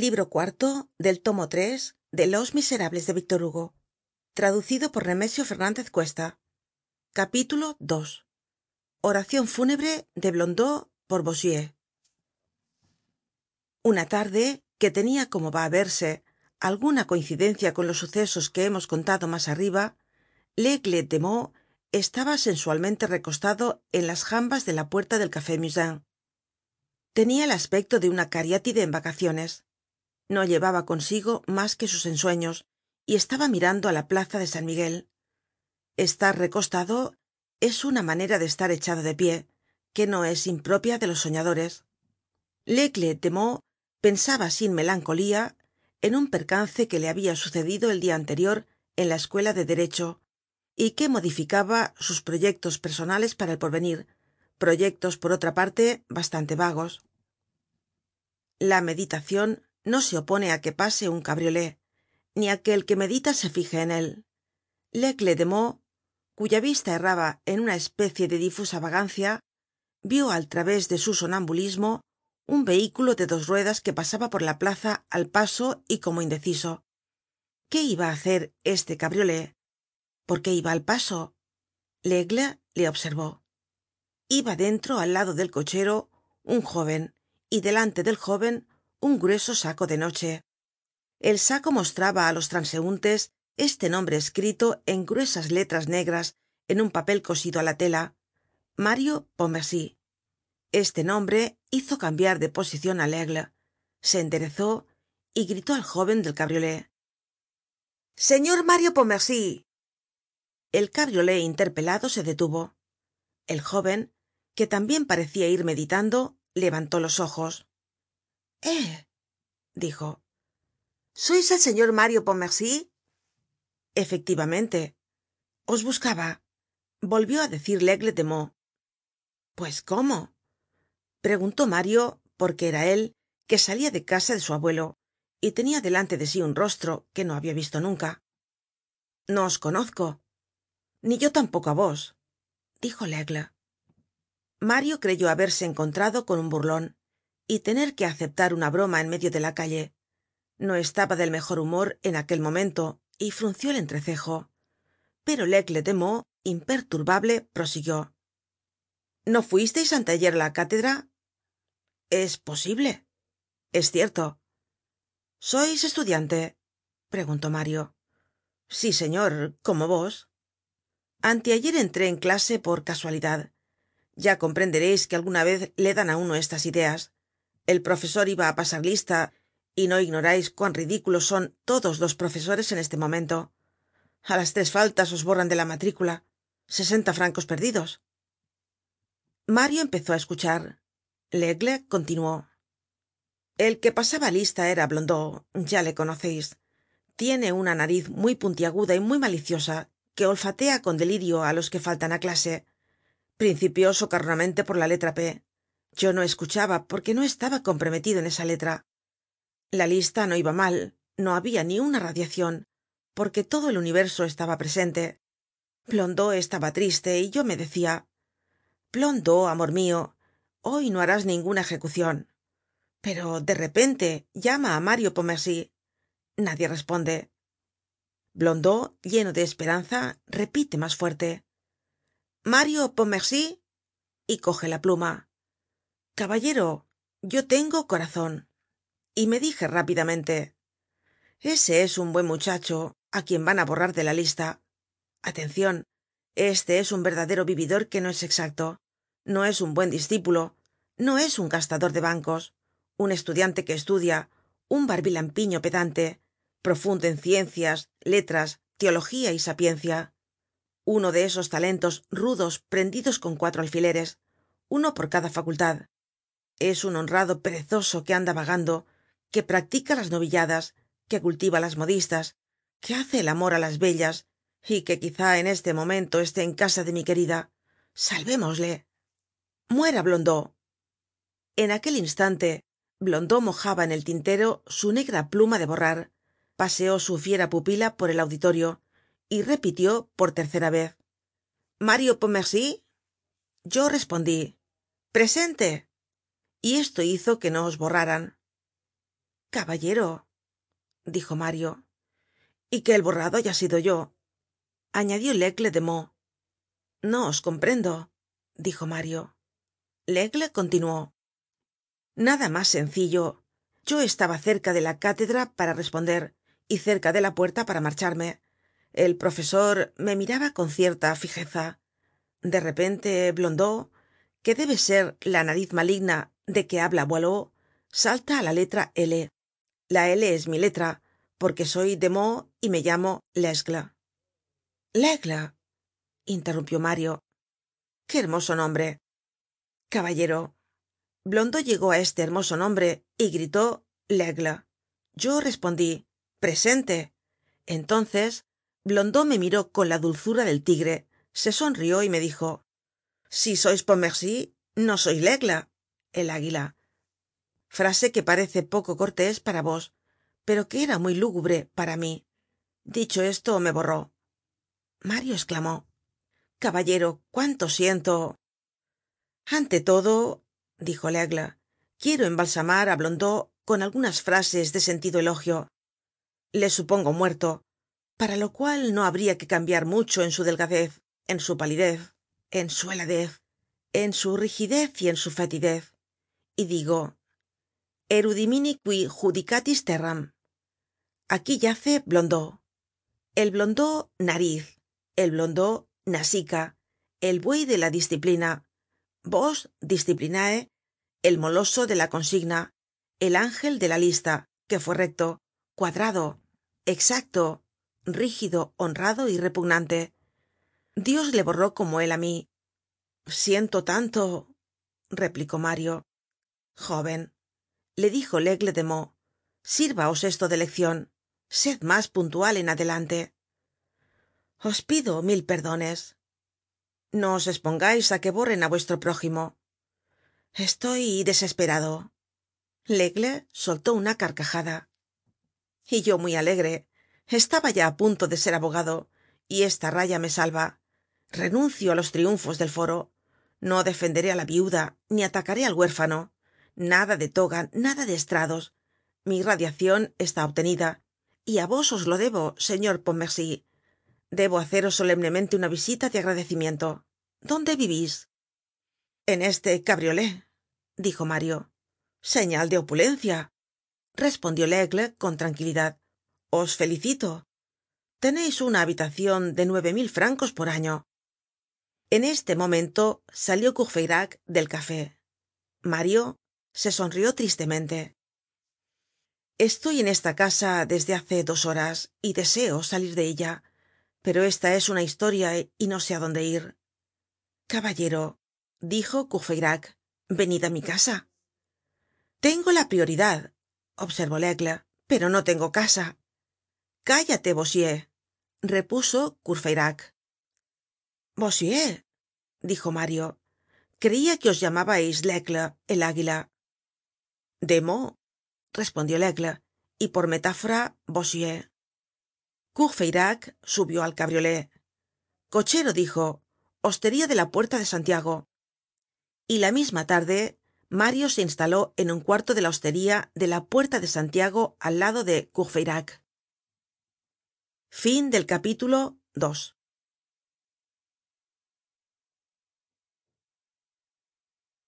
libro cuarto del tomo tres de los miserables de víctor hugo traducido por nemesio fernandez cuesta. Capítulo ii oracion fúnebre de blondeau por bossuet. Una tarde que tenia como va á verse alguna coincidencia con los sucesos que hemos contado mas arriba laigle de meaux estaba sensualmente recostado en las jambas de la puerta del café tenia el aspecto de una cariátide en vacaciones. No llevaba consigo mas que sus ensueños y estaba mirando á la plaza de san miguel. Estar recostado es una manera de estar echado de pie que no es impropia de los soñadores. Laigle de meaux pensaba sin melancolía en un percance que le habia sucedido el dia anterior en la escuela de derecho y que modificaba sus proyectos personales para el porvenir proyectos por otra parte bastante vagos la meditacion no se opone á que pase un cabriolé ni á que el que medita se fije en él. Laigle de meaux cuya vista erraba en una especie de difusa vagancia vio al través de su sonambulismo un vehículo de dos ruedas que pasaba por la plaza al paso y como indeciso. Qué iba á hacer este cabriolé por qué iba al paso laigle le observó. Iba dentro al lado del cochero un jóven y delante del jóven un grueso saco de noche. El saco mostraba á los transeuntes este nombre escrito en gruesas letras negras en un papel cosido á la tela. Mario pontmercy. Este nombre hizo cambiar de posicion á laigle se enderezó y gritó al jóven del cabriolé señor mario pontmercy el cabriolé interpelado se detuvo. El jóven que tambien parecia ir meditando levantó los ojos. Eh dijo. Sois el señor mario pontmercy efectivamente. Os buscaba. Volvió á decir laigle de meaux pues cómo preguntó mario porque era él que salia de casa de su abuelo y tenia delante de sí un rostro que no habia visto nunca. No os conozco. Ni yo tampoco á vos dijo mario creyó haberse encontrado con un burlon y tener que aceptar una broma en medio de la calle. No estaba del mejor humor en aquel momento y frunció el entrecejo. Pero laigle de meaux imperturbable prosiguió. No fuisteis anteayer á la cátedra es posible. Es cierto. Sois estudiante preguntó mario. Sí señor como vos. Anteayer entré en clase por casualidad ya comprendereis que alguna vez le dan á uno estas ideas. El profesor iba á pasar lista y no ignorais cuán ridículos son todos los profesores en este momento. A las tres faltas os borran de la matrícula. Sesenta francos perdidos. Mario empezó á escuchar. Laigle continuó. El que pasaba lista era blondeau ya le conoceis tiene una nariz muy puntiaguda y muy maliciosa que olfatea con delirio á los que faltan á clase principió socarronamente por la letra p. Yo no escuchaba porque no estaba comprometido en esa letra. La lista no iba mal no habia ni una radiacion porque todo el universo estaba presente. Blondeau estaba triste y yo me decia blondeau amor mio hoy no harás ninguna ejecucion pero de repente llama á mario pontmercy nadie responde. Blondeau lleno de esperanza repite mas fuerte mario pontmercy y coge la pluma. Caballero yo tengo corazon y me dije rápidamente ese es un buen muchacho á quien van á borrar de la lista. Atencion este es un verdadero vividor que no es exacto. No es un buen discípulo. No es un gastador de bancos. Un estudiante que estudia. Un barbilampiño pedante. Profundo en ciencias letras teología y sapiencia uno de esos talentos rudos prendidos con cuatro alfileres uno por cada facultad. Es un honrado perezoso que anda vagando que practica las novilladas que cultiva las modistas que hace el amor á las bellas y que quizá en este momento esté en casa de mi querida. Salvémosle. Muera blondeau en aquel instante blondeau mojaba en el tintero su negra pluma de borrar paseó su fiera pupila por el auditorio y repitió por tercera vez. Mario pontmercy yo respondí presente y esto hizo que no os borraran. Caballero dijo mario y que el borrado haya sido yo añadió laigle de meaux. No os comprendo dijo mario. Laigle continuó nada mas sencillo. Yo estaba cerca de la cátedra para responder y cerca de la puerta para marcharme el profesor me miraba con cierta fijeza. De repente blondeau que debe ser la nariz maligna de que habla boileau salta á la letra l. La l es mi letra porque soy de meaux y me llamo lesgle. Laigle interrumpió mario. Qué hermoso nombre. Caballero blondeau llegó á este hermoso nombre y gritó laigle yo respondí presente entonces blondeau me miró con la dulzura del tigre se sonrió y me dijo si sois pontmercy no sois laigle el águila frase que parece poco cortés para vos pero que era muy lúgubre para mí. Dicho esto me borró. Mario esclamó caballero cuánto siento ante todo dijo laigle quiero embalsamar á blondeau con algunas frases de sentido elogio. Le supongo muerto para lo cual no habría que cambiar mucho en su delgadez en su palidez en su heladez en su rigidez y en su fetidez. Y digo erudimini qui judicatis terram aquí yace blondeau. El blondeau nariz el blondeau nasica el buey de la disciplina. Vos disciplinae el moloso de la consigna el ángel de la lista que fue recto cuadrado exacto rígido honrado y repugnante. Dios le borró como él á mí. Siento tanto replicó mario. Jóven le dijo laigle de meaux sírvaos esto de leccion sed mas puntual en adelante. Os pido mil perdones. No os espongais á que borren á vuestro prójimo. Estoy desesperado. Laigle soltó una carcajada. Y yo muy alegre estaba ya á punto de ser abogado y esta raya me salva. Renuncio á los triunfos del foro. No defenderé á la viuda ni atacaré al huérfano. Nada de toga nada de estrados. Mi radiacion está obtenida. Y á vos os lo debo señor pontmercy. Debo haceros solemnemente una visita de agradecimiento. Dónde vivís en este cabriolé dijo mario. Señal de opulencia respondió laigle con tranquilidad os felicito. Teneis una habitacion de nueve mil francos por año. En este momento salió courfeyrac del café. Mario se sonrió tristemente. Estoy en esta casa desde hace dos horas y deseo salir de ella pero esta es una historia y no sé á dónde ir. Caballero dijo courfeyrac venid á mi casa. Tengo la prioridad observó laigle pero no tengo casa cállate bossuet repuso courfeyrac. Bossuet dijo mario creia que os llamabais laigle el águila. De meaux respondió laigle y por metáfora bossuet. Courfeyrac subió al cabriolé cochero dijo hostería de la puerta de santiago. Y la misma tarde mario se instaló en un cuarto de la hostería de la puerta de santiago al lado de courfeyrac